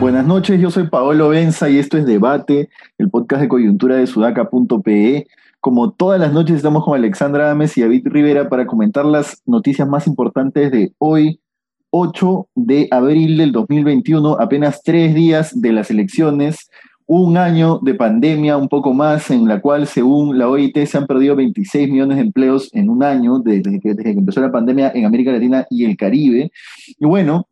Buenas noches, yo soy Paolo Benza y esto es Debate, el podcast de coyuntura de sudaca.pe. Como todas las noches estamos con Alexandra Ames y David Rivera para comentar las noticias más importantes de hoy, 8 de abril del 2021, apenas tres días de las elecciones, un año de pandemia, un poco más, en la cual, según la OIT, se han perdido 26 millones de empleos en un año desde que, empezó la pandemia en América Latina y el Caribe. Y bueno,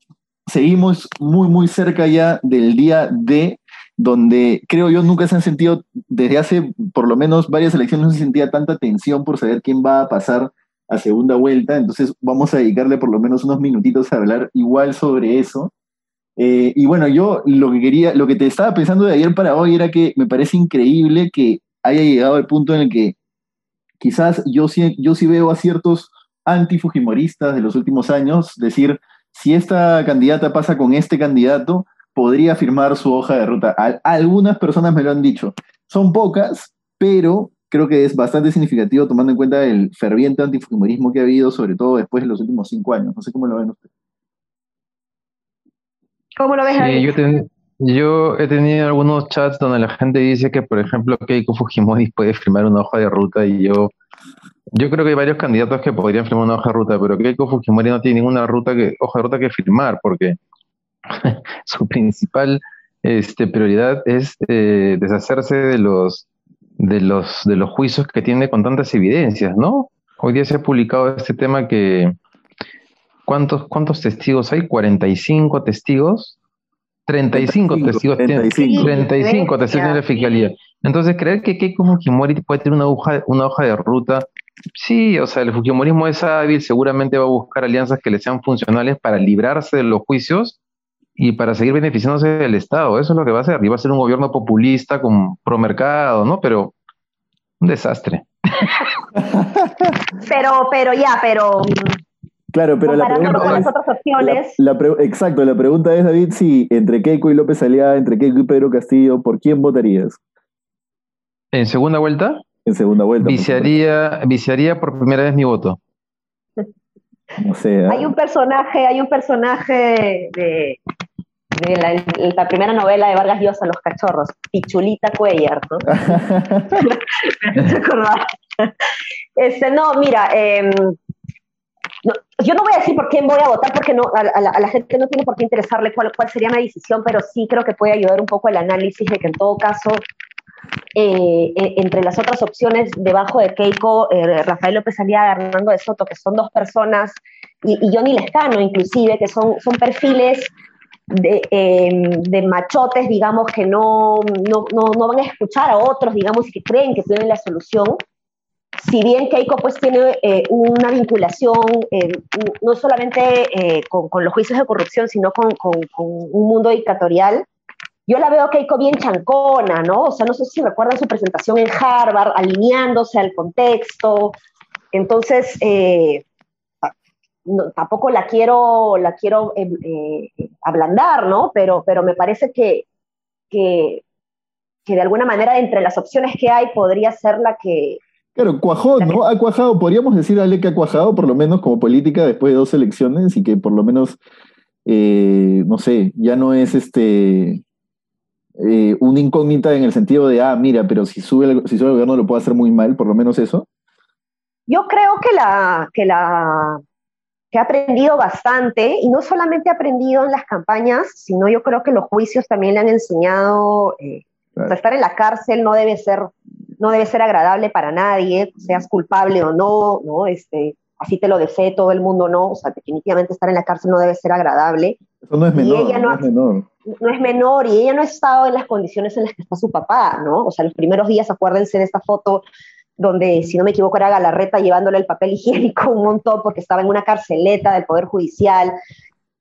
seguimos muy, muy cerca ya del día D, donde creo yo nunca se han sentido, desde hace por lo menos varias elecciones, no se sentía tanta tensión por saber quién va a pasar a segunda vuelta. Entonces vamos a dedicarle por lo menos unos minutitos a hablar igual sobre eso. Eh, y bueno, yo lo que quería, lo que te estaba pensando de ayer para hoy era que me parece increíble que haya llegado al punto en el que quizás yo sí, yo sí veo a ciertos antifujimoristas de los últimos años decir, si esta candidata pasa con este candidato, podría firmar su hoja de ruta. algunas personas me lo han dicho. Son pocas, pero creo que es bastante significativo tomando en cuenta el ferviente antifujimorismo que ha habido, sobre todo después de los últimos cinco años. No sé cómo lo ven ustedes. ¿Cómo lo ves sí, yo, yo, he tenido algunos chats donde la gente dice que, por ejemplo, Keiko Fujimori puede firmar una hoja de ruta y yo yo creo que hay varios candidatos que podrían firmar una hoja de ruta, pero Keiko Fujimori no tiene ninguna ruta que, hoja de ruta que firmar, porque su principal este, prioridad es eh, deshacerse de los, de, los, de los juicios que tiene con tantas evidencias, ¿no? Hoy día se ha publicado este tema que... ¿Cuántos, cuántos testigos hay? ¿45 testigos? 35, testigos 35, 35 testigos de la fiscalía. Entonces, creer que Keiko Fujimori puede tener una hoja, una hoja de ruta Sí, o sea, el fujimorismo es hábil, seguramente va a buscar alianzas que le sean funcionales para librarse de los juicios y para seguir beneficiándose del Estado. Eso es lo que va a hacer. Y va a ser un gobierno populista con promercado, ¿no? Pero un desastre. pero, pero ya, pero. Claro, pero la pregunta con las otras opciones. exacto, la pregunta es, David, si entre Keiko y López Aliada, entre Keiko y Pedro Castillo, ¿por quién votarías? ¿En segunda vuelta? en segunda vuelta. Viciaría, viciaría por primera vez mi voto. No sé. Hay un personaje, hay un personaje de, la, primera novela de Vargas Llosa, Los Cachorros, Pichulita Cuellar, ¿no? este, no, mira, em, yo no voy a decir por quién voy a votar porque no, a, la, gente no tiene por qué interesarle cuál, sería mi decisión, pero sí creo que puede ayudar un poco el análisis de que en todo caso eh, eh, entre las otras opciones, debajo de Keiko, eh, Rafael López Aliaga, Hernando de Soto, que son dos personas, y, y Johnny Lescano inclusive, que son, son perfiles de, em, de, machotes, digamos, que no, no, no, van a escuchar a otros, digamos, y que creen que tienen la solución. Si bien Keiko pues tiene una vinculación no solamente con, con, los juicios de corrupción, sino con, un mundo dictatorial, yo la veo Keiko bien chancona, ¿no? O sea, no sé si recuerdan su presentación en Harvard, alineándose al contexto. Entonces, eh, tampoco la quiero, la quiero eh, eh, ablandar, ¿no? Pero, pero me parece que, que, de alguna manera entre las opciones que hay podría ser la que... Claro, cuajó, ¿no? Ha cuajado, podríamos decir Ale que ha cuajado por lo menos como política después de dos elecciones y que por lo menos, no sé, ya no es este eh, una incógnita en el sentido de, ah, mira, pero si sube, el, si sube el gobierno lo puede hacer muy mal, por lo menos eso? Yo creo que la, que la que ha aprendido bastante, y no solamente ha aprendido en las campañas, sino yo creo que los juicios también le han enseñado, eh, estar en la cárcel no debe ser, no debe ser agradable para nadie, seas culpable o no, ¿no? Este, así te lo desee todo el mundo, no, o sea, definitivamente estar en la cárcel no debe ser agradable. Eso no es menor, no, es menor. No es menor, y ella no ha estado en las condiciones en las que está su papá, ¿no? O sea, los primeros días, acuérdense de esta foto donde, si no me equivoco, era Galarreta llevándole el papel higiénico un montón porque estaba en una carceleta del Poder Judicial.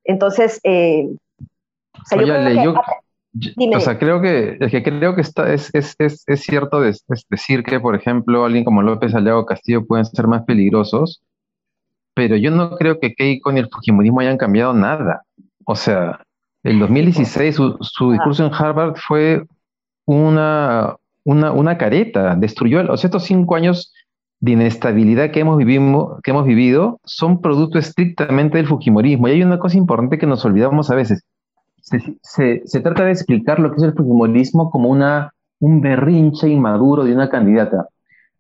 Entonces, eh, o sea, yo, creo que, o sea, creo que, es que creo que está, es, es, es, es cierto decir que, por ejemplo, alguien como López Aliago Castillo pueden ser más peligrosos, pero yo no creo que Keiko ni el Fujimorismo hayan cambiado nada. O sea, el 2016 su, su discurso en Harvard fue una, una, una careta, destruyó, o sea, estos cinco años de inestabilidad que hemos, vivido, que hemos vivido son producto estrictamente del Fujimorismo. Y hay una cosa importante que nos olvidamos a veces. Se, se, trata de explicar lo que es el Fujimorismo como una, un berrinche inmaduro de una candidata.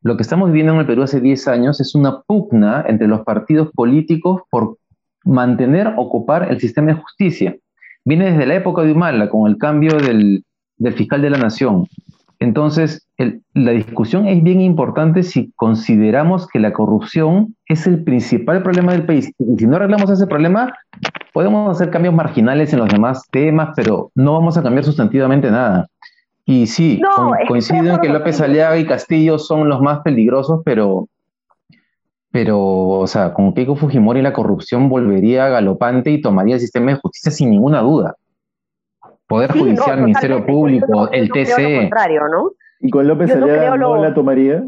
Lo que estamos viviendo en el Perú hace 10 años es una pugna entre los partidos políticos por mantener, ocupar el sistema de justicia. Viene desde la época de Humala, con el cambio del, del fiscal de la nación. Entonces, la discusión es bien importante si consideramos que la corrupción es el principal problema del país. Y si no arreglamos ese problema, podemos hacer cambios marginales en los demás temas, pero no vamos a cambiar sustantivamente nada. Y sí, coincido en que López Aliaga y Castillo son los más peligrosos, pero, pero o sea, con Keiko Fujimori la corrupción volvería galopante y tomaría el sistema de justicia sin ninguna duda. Poder Judicial, Ministerio Público, el TC. ¿no? ¿Y con López Aliaga no, la tomaría?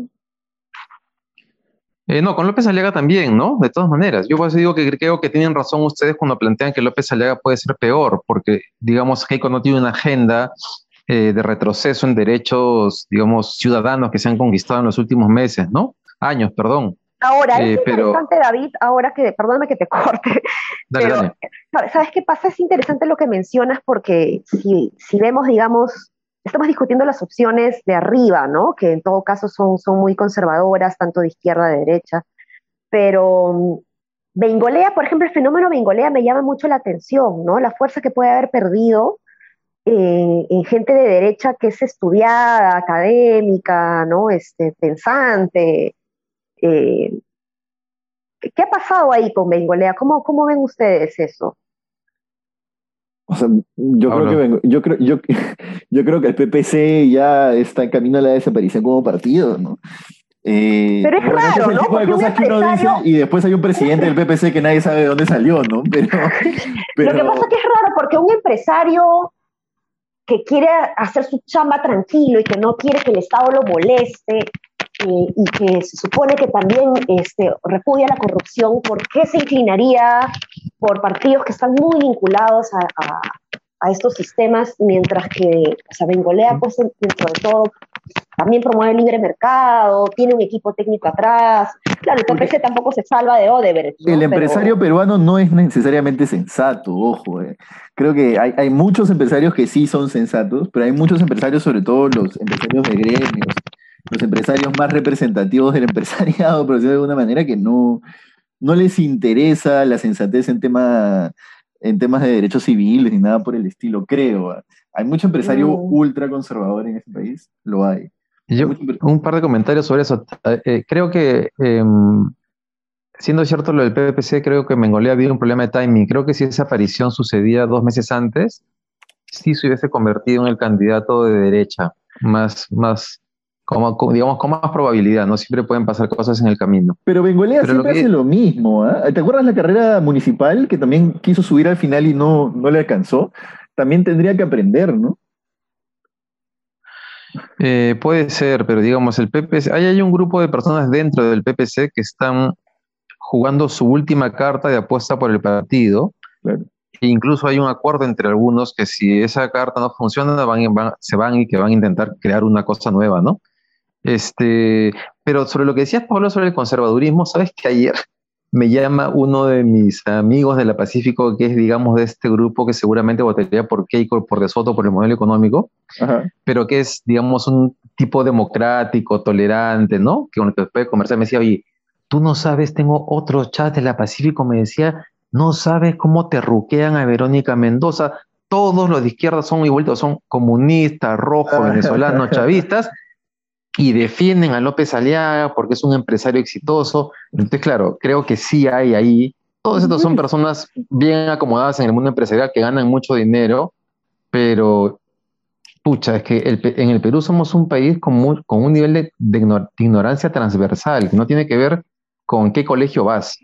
Eh, no, con López Aliaga también, ¿no? De todas maneras. Yo pues digo que creo que tienen razón ustedes cuando plantean que López Aliaga puede ser peor, porque, digamos, Keiko no tiene una agenda eh, de retroceso en derechos, digamos, ciudadanos que se han conquistado en los últimos meses, ¿no? Años, perdón. Ahora, es eh, interesante, David, ahora que, perdóname que te corte, pero, ¿sabes qué pasa? Es interesante lo que mencionas porque si, si vemos, digamos, estamos discutiendo las opciones de arriba, ¿no? Que en todo caso son, son muy conservadoras, tanto de izquierda de derecha, pero mm, Bengolea, por ejemplo, el fenómeno Bengolea me llama mucho la atención, ¿no? La fuerza que puede haber perdido eh, en gente de derecha que es estudiada, académica, ¿no? Este, pensante, eh, ¿Qué ha pasado ahí con Bengolea? ¿Cómo, cómo ven ustedes eso? O sea, yo creo, que yo, creo, yo, yo creo que el PPC ya está en camino a la desaparición como partido, ¿no? Eh, pero es raro, ¿no? Tipo de cosas que uno dice y después hay un presidente del PPC que nadie sabe de dónde salió, ¿no? Pero, Lo que pasa es que es raro porque un empresario que quiere hacer su chamba tranquilo y que no quiere que el Estado lo moleste, y que se supone que también este, repudia la corrupción, ¿por qué se inclinaría por partidos que están muy vinculados a, a, estos sistemas, mientras que o sea, Bengolea, pues, dentro de todo, también promueve el libre mercado, tiene un equipo técnico atrás. Claro, el PPC tampoco se salva de Odebrecht. El empresario peruano no es necesariamente sensato, ojo. Eh. Creo que hay, hay, muchos empresarios que sí son sensatos, pero hay muchos empresarios, sobre todo los empresarios de gremios, los empresarios más representativos del empresariado, pero de alguna manera que no, no les interesa la sensatez en, tema, en temas de derechos civiles ni nada por el estilo, creo. Hay mucho empresario ultra conservador en este país, lo hay. Yo, un par de comentarios sobre eso. Eh, eh, creo que, em, siendo cierto lo del PPC, creo que Mengolea había un problema de timing. Creo que si esa aparición sucedía dos meses antes, sí se hubiese convertido en el candidato de derecha, más, más, como, digamos, con más probabilidad, ¿no? Siempre pueden pasar cosas en el camino. Pero Bengolea siempre hace lo mismo, ¿ah? ¿Te acuerdas la carrera municipal que también quiso subir al final y no, no le alcanzó? También tendría que aprender, ¿no? Eh, puede ser, pero digamos, el PPC, hay, hay un grupo de personas dentro del PPC que están jugando su última carta de apuesta por el partido. Claro. E incluso hay un acuerdo entre algunos que si esa carta no funciona, se van y que van a intentar crear una cosa nueva, ¿no? Este, pero sobre lo que decías, Pablo, sobre el conservadurismo, sabes que ayer me llama uno de mis amigos de la Pacífico, que es, digamos, de este grupo que seguramente votaría por Keiko, por De Soto, por el modelo económico, pero que es, digamos, un tipo democrático, tolerante, ¿no? Que con el que puede conversar, me decía, oye, tú no sabes, tengo otro chat de la Pacífico, me decía, no sabes cómo te ruquean a Verónica Mendoza, todos los de izquierda son igualitos, son comunistas, rojos, venezolanos, chavistas, y defienden a López Aliaga porque es un empresario exitoso. Entonces, claro, creo que sí hay ahí. Todos estos son personas bien acomodadas en el mundo empresarial que ganan mucho dinero, pero, pucha, es que en el Perú somos un país con, con un nivel de, de, ignorancia transversal, que no tiene que ver con qué colegio vas.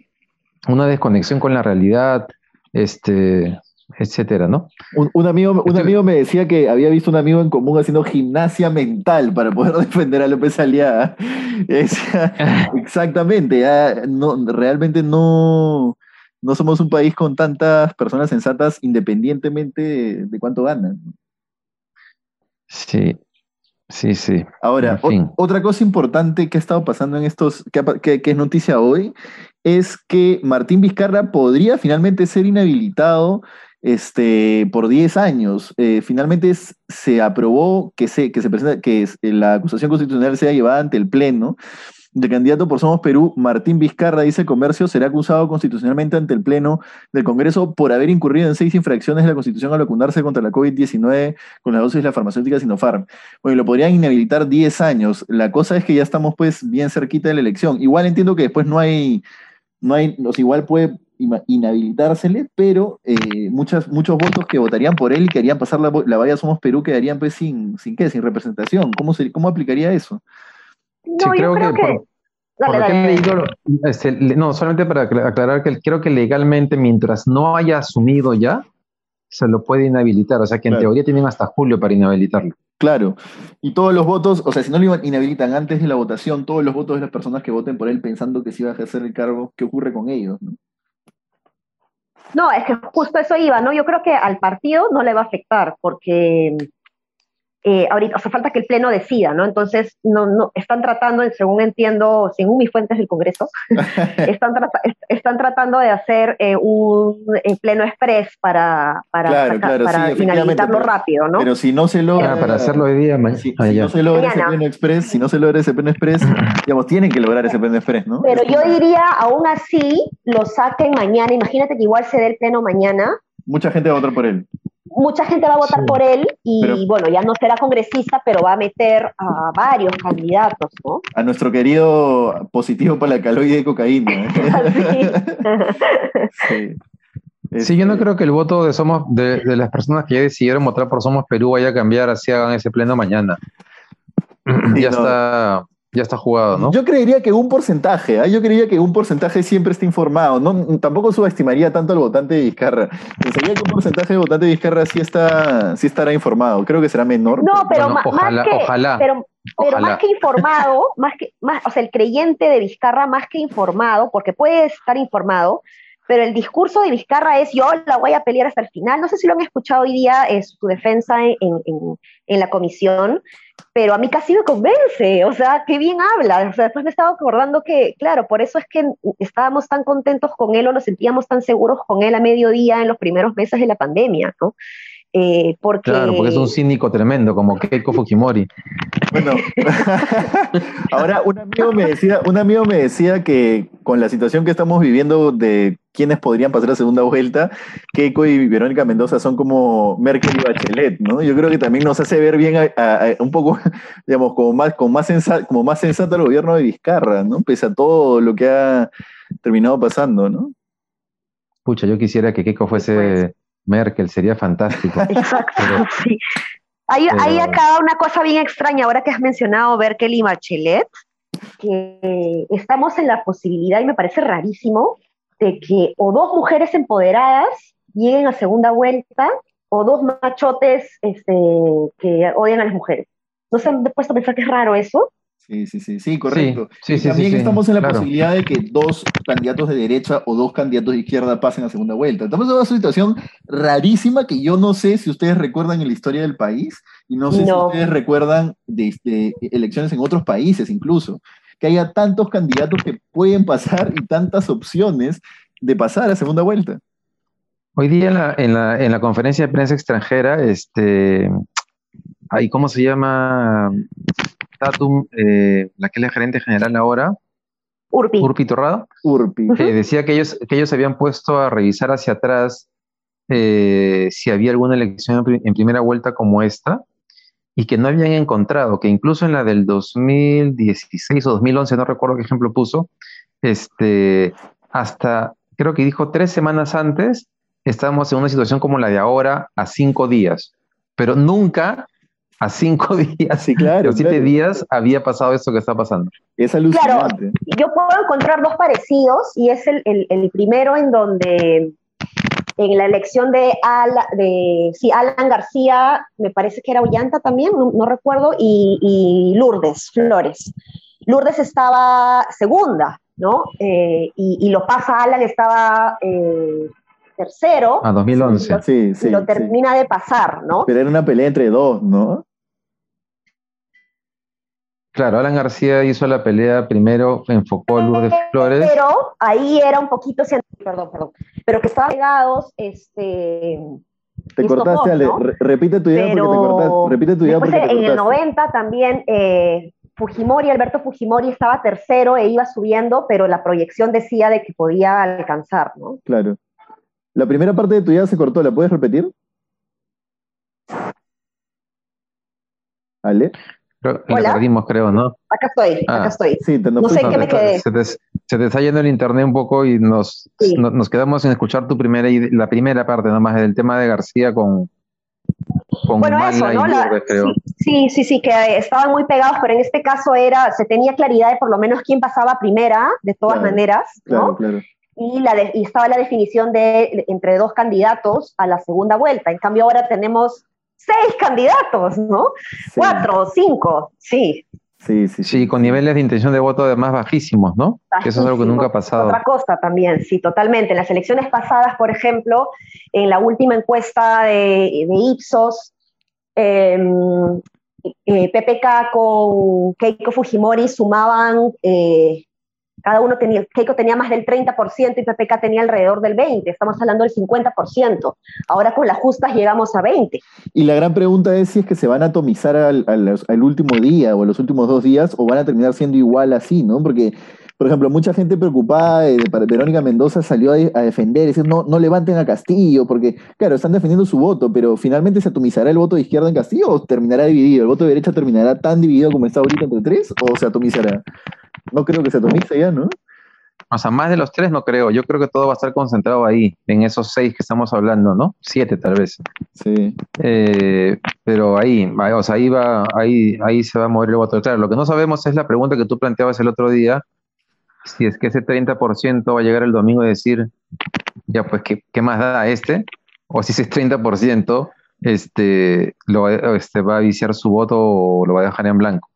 Una desconexión con la realidad, este, etcétera, ¿no? Un, amigo, un amigo me decía que había visto un amigo en común haciendo gimnasia mental para poder defender a López Aliaga. exactamente, no, realmente no, no somos un país con tantas personas sensatas independientemente de, cuánto ganan. Sí. Sí, sí. Ahora, otra cosa importante que ha estado pasando en estos, que, es noticia hoy, es que Martín Vizcarra podría finalmente ser inhabilitado este, por 10 años. Eh, finalmente se aprobó que, se, que, se presenta, que la acusación constitucional sea llevada ante el Pleno. El candidato por Somos Perú, Martín Vizcarra, dice Comercio, será acusado constitucionalmente ante el Pleno del Congreso por haber incurrido en seis infracciones de la Constitución al vacunarse contra la COVID-19 con la dosis de la farmacéutica Sinopharm. Bueno, lo podrían inhabilitar 10 años. La cosa es que ya estamos pues bien cerquita de la elección. Igual entiendo que después no hay, no hay, o igual puede inhabilitársele, pero eh, muchas, muchos votos que votarían por él y que harían pasar la, la valla Somos Perú quedarían pues sin, sin qué, sin representación. ¿Cómo, se, cómo aplicaría eso? No, yo creo, que... Este, no, solamente para aclarar que creo que legalmente mientras no haya asumido ya, se lo puede inhabilitar. O sea que en teoría tienen hasta julio para inhabilitarlo. Claro. Y todos los votos, o sea, si no lo inhabilitan antes de la votación, todos los votos de las personas que voten por él pensando que se iba a ejercer el cargo, ¿qué ocurre con ellos? ¿no? No, es que justo eso iba, ¿no? Yo creo que al partido no le va a afectar porque eh, ahorita, hace falta que el Pleno decida, ¿no? Entonces, no, no, están tratando, según entiendo, según mis fuentes del Congreso, están, están tratando de hacer eh, un eh, Pleno Express para, para, para finalizarlo rápido, ¿no? Pero si no se logra... para hacerlo hoy día, si, ah, no se logra ese Pleno Express, si no se logra ese Pleno Express, digamos, tienen que lograr ese Pleno Express, ¿no? Pero yo diría, aún así, lo saquen mañana, imagínate que igual se dé el Pleno mañana. Mucha gente va a votar por él mucha gente va a votar por él y bueno, ya no será congresista, pero va a meter a varios candidatos, ¿no? A nuestro querido positivo para la caloide de cocaína. ¿eh? sí. yo no este creo que el voto de Somos de, las personas que ya decidieron votar por Somos Perú vaya a cambiar así hagan ese pleno mañana. ya está ya está jugado, ¿no? Yo creería que un porcentaje, ¿ah? yo creería que un porcentaje siempre está informado. No, tampoco subestimaría tanto al votante de Vizcarra. Pensaría que un porcentaje de votante de Vizcarra sí, está, sí estará informado. Creo que será menor. No, pero, más, que, ojalá. Pero, más que informado, más que, más, o sea, el creyente de Vizcarra más que informado, porque puede estar informado, pero el discurso de Vizcarra es yo la voy a pelear hasta el final. No sé si lo han escuchado hoy día, es su defensa en, en, en la comisión pero a mí casi me convence, o sea, qué bien habla. O sea, después me estaba acordando que, claro, por eso es que estábamos tan contentos con él o nos sentíamos tan seguros con él a mediodía en los primeros meses de la pandemia, ¿no? Eh, porque... Claro, porque es un cínico tremendo, como Keiko Fujimori. Bueno, ahora un amigo, me decía, un amigo me decía que con la situación que estamos viviendo de quienes podrían pasar a segunda vuelta, Keiko y Verónica Mendoza son como Merkel y Bachelet, ¿no? Yo creo que también nos hace ver bien un poco, digamos, como más, como, más sensato, como más sensato el gobierno de Vizcarra, ¿no? Pese a todo lo que ha terminado pasando, ¿no? Pucha, yo quisiera que Keiko fuese Merkel, sería fantástico. Exacto, sí. Hay, acá una cosa bien extraña, ahora que has mencionado Merkel y Bachelet, que estamos en la posibilidad, y me parece rarísimo, de que o dos mujeres empoderadas lleguen a segunda vuelta, o dos machotes este, que odian a las mujeres. ¿No se han puesto a pensar que es raro eso? Sí, sí, sí, sí, correcto. también estamos en la posibilidad de que dos candidatos de derecha o dos candidatos de izquierda pasen a segunda vuelta. Estamos en una situación rarísima que yo no sé si ustedes recuerdan en la historia del país y no sé si ustedes recuerdan de, de, elecciones en otros países incluso, que haya tantos candidatos que pueden pasar y tantas opciones de pasar a segunda vuelta. Hoy día en la, en la, en la conferencia de prensa extranjera, este, ahí, ¿cómo se llama? Tatum, eh, la que es la gerente general ahora, Urpi. Urpi Torrado, Urpi. decía que ellos, que ellos habían puesto a revisar hacia atrás eh, si había alguna elección en, primera vuelta como esta y que no habían encontrado, que incluso en la del 2016 o 2011, no recuerdo qué ejemplo puso, este, hasta creo que dijo tres semanas antes, estábamos en una situación como la de ahora, a cinco días, pero nunca a cinco días, sí, claro, siete días había pasado esto que está pasando. Es alucinante. Claro, yo puedo encontrar dos parecidos y es el, el, primero en donde en la elección de, de sí, Alan García, me parece que era Ollanta también, no, recuerdo, y, Lourdes Flores. Lourdes estaba segunda, ¿no? Eh, y, lo pasa Alan, estaba eh, tercero. A 2011. Sí, sí, y lo termina de pasar, ¿no? Pero era una pelea entre dos, ¿no? Claro, Alan García hizo la pelea primero, enfocó a Lourdes Flores. Pero ahí era un poquito, perdón, perdón, pero que estaban pegados, este... Te cortaste, Ale, repite tu idea porque te cortaste. Repite tu idea porque te en el 90 también eh, Fujimori, Alberto Fujimori estaba tercero e iba subiendo, pero la proyección decía de que podía alcanzar, ¿no? Claro. La primera parte de tu idea se cortó, ¿la puedes repetir? ¿Ale? Creo, la perdimos, creo, ¿no? Acá estoy, acá ah. estoy. Sí, te, no, sé qué me quedé. Se te, se está yendo el internet un poco y nos, nos, quedamos sin escuchar tu primera la primera parte nomás del tema de García con, con bueno, eso, ¿no? creo. Sí, sí, sí, que estaban muy pegados, pero en este caso era, se tenía claridad de por lo menos quién pasaba primera, de todas maneras, ¿no? Claro, claro. Y, la y estaba la definición de entre dos candidatos a la segunda vuelta. En cambio, ahora tenemos seis candidatos, ¿no? Cuatro, cinco, sí. Sí, sí, sí. con niveles de intención de voto además bajísimos, ¿no? eso es algo que nunca ha pasado. Otra cosa también, sí, totalmente. En las elecciones pasadas, por ejemplo, en la última encuesta de, de Ipsos, em, eh, PPK con Keiko Fujimori sumaban eh, cada uno tenía, Keiko tenía más del 30% y PPK tenía alrededor del 20%, estamos hablando del 50%. Ahora con las justas llegamos a 20%. Y la gran pregunta es si es que se van a atomizar al, al, último día o a los últimos dos días o van a terminar siendo igual así, ¿no? Porque por ejemplo, mucha gente preocupada de, Verónica Mendoza salió a, defender, decir, no, no levanten a Castillo, porque, claro, están defendiendo su voto, pero finalmente se atomizará el voto de izquierda en Castillo o terminará dividido. ¿El voto de derecha terminará tan dividido como está ahorita entre tres o se atomizará? No creo que se atomice ya, ¿no? O sea, más de los tres no creo. Yo creo que todo va a estar concentrado ahí, en esos seis que estamos hablando, ¿no? Siete tal vez. Sí. Eh, pero ahí, o sea, ahí va, ahí, ahí se va a mover el voto. Claro, lo que no sabemos es la pregunta que tú planteabas el otro día, si es que ese 30% va a llegar el domingo y decir, ya pues, ¿qué, qué más da este? O si ese 30% este, lo, este, va a viciar su voto o lo va a dejar en blanco.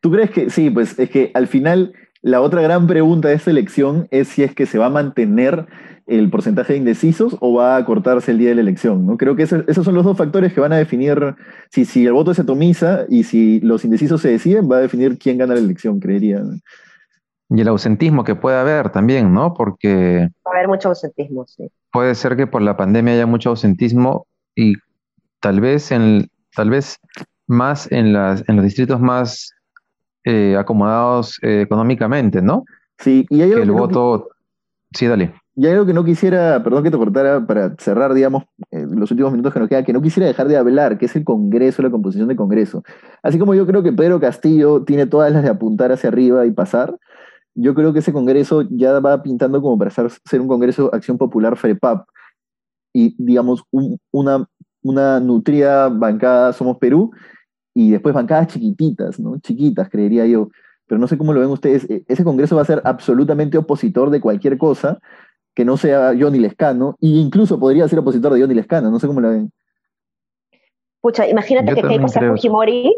¿Tú crees que sí? Pues es que al final la otra gran pregunta de esta elección es si es que se va a mantener el porcentaje de indecisos o va a cortarse el día de la elección. ¿no? Creo que esos, son los dos factores que van a definir si, si el voto se atomiza y si los indecisos se deciden, va a definir quién gana la elección, creería. Y el ausentismo que puede haber también, ¿no? Porque... Va a haber mucho ausentismo, sí. Puede ser que por la pandemia haya mucho ausentismo y tal vez, en, tal vez más en, las, en los distritos más eh, acomodados eh, económicamente, ¿no? Sí, y hay algo que el voto... Sí, dale. Y hay algo que no quisiera, perdón que te cortara para cerrar, digamos, los últimos minutos que nos quedan, que no quisiera dejar de hablar, que es el Congreso, la composición del Congreso. Así como yo creo que Pedro Castillo tiene todas las de apuntar hacia arriba y pasar, yo creo que ese Congreso ya va pintando como para ser, un Congreso Acción Popular FREPAP. Y, digamos, una, una nutrida bancada Somos Perú y después bancadas chiquititas, ¿no? Chiquitas, creería yo. Pero no sé cómo lo ven ustedes. E, ese Congreso va a ser absolutamente opositor de cualquier cosa que no sea Johnny Lescano, e incluso podría ser opositor de Johnny Lescano, no sé cómo lo ven. Pucha, imagínate que Keiko sea Fujimori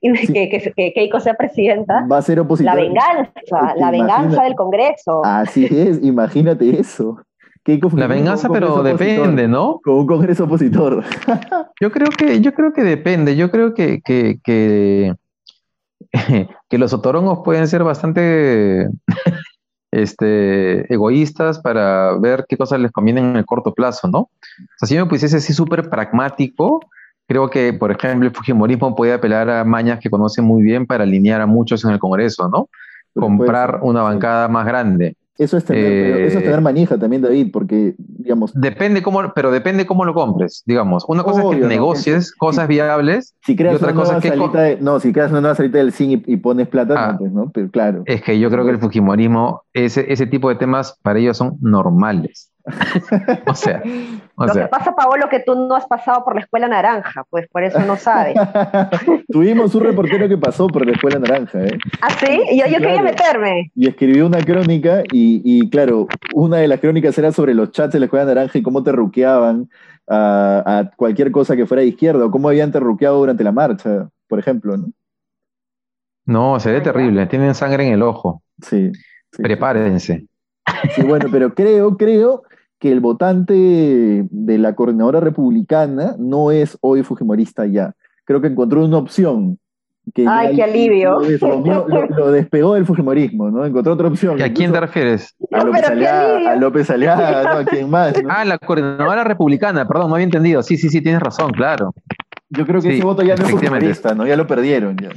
y que, Keiko sea presidenta. Va a ser opositor. La venganza, la venganza del Congreso. Así es, imagínate eso la venganza, pero depende, ¿no? Como un congreso opositor. yo creo que, yo creo que depende. Yo creo que, que, que, que los otorongos pueden ser bastante este, egoístas para ver qué cosas les convienen en el corto plazo, ¿no? O sea, si me pusiese así súper pragmático, creo que, por ejemplo, el Fujimorismo puede apelar a mañas que conoce muy bien para alinear a muchos en el Congreso, ¿no? Comprar una bancada más grande. Eso es, tener, eso es tener eh, manija también, David, porque, digamos... Depende cómo, pero depende cómo lo compres, digamos. Una cosa es que negocies cosas viables si creas y otra cosa es que... no, si creas una nueva salita del zinc y, pones plata, ah. pues, ¿no? Pero claro. Es que yo creo que el Fujimorismo, ese, ese tipo de temas para ellos son normales. o sea, lo que pasa, Paolo, que tú no has pasado por la escuela naranja, pues por eso no sabes. Tuvimos un reportero que pasó por la escuela naranja, ¿eh? ¿Ah, sí? Yo, yo quería meterme. Y escribió una crónica, y, claro, una de las crónicas era sobre los chats de la escuela naranja y cómo te ruqueaban a, cualquier cosa que fuera de izquierda, o cómo habían terruqueado durante la marcha, por ejemplo, ¿no? No, se ve terrible, tienen sangre en el ojo. Sí. Prepárense. Sí, bueno, pero creo, creo que el votante de la coordinadora republicana no es hoy fujimorista ya. Creo que encontró una opción Ay, qué alivio. Lo, despegó del Fujimorismo, ¿no? Encontró otra opción. ¿A quién te refieres? A López Aliaga, a López Aliaga, ¿no? ¿A quién más? Ah, la coordinadora republicana, perdón, no había entendido. Sí, sí, sí, tienes razón, claro. Yo creo que ese voto ya no es fujimorista, ¿no? Ya lo perdieron, ya.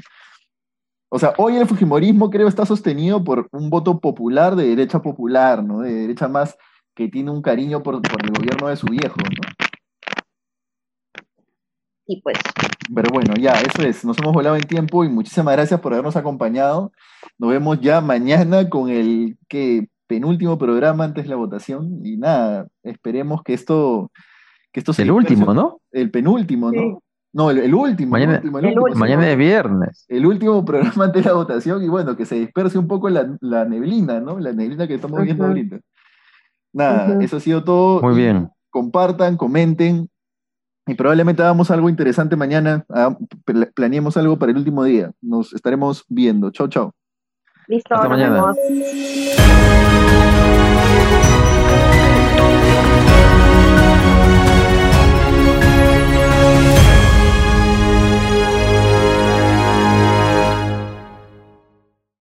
O sea, hoy el Fujimorismo creo está sostenido por un voto popular de derecha popular, ¿no? De derecha más que tiene un cariño por, por el gobierno de su viejo, ¿no? Y pues. Pero bueno, ya, eso es. Nos hemos volado en tiempo y muchísimas gracias por habernos acompañado. Nos vemos ya mañana con el que penúltimo programa antes de la votación. Y nada, esperemos que esto, que esto sea. El último, ¿no? El penúltimo, ¿no? No, el, último. Mañana, el último, mañana es viernes. El último programa antes de la votación y bueno, que se disperse un poco la, la neblina, ¿no? La neblina que estamos viendo ahorita. Nada, eso ha sido todo. Muy bien. Compartan, comenten, y probablemente hagamos algo interesante mañana, planeemos algo para el último día. Nos estaremos viendo. Chao, chao. Listo, Hasta mañana.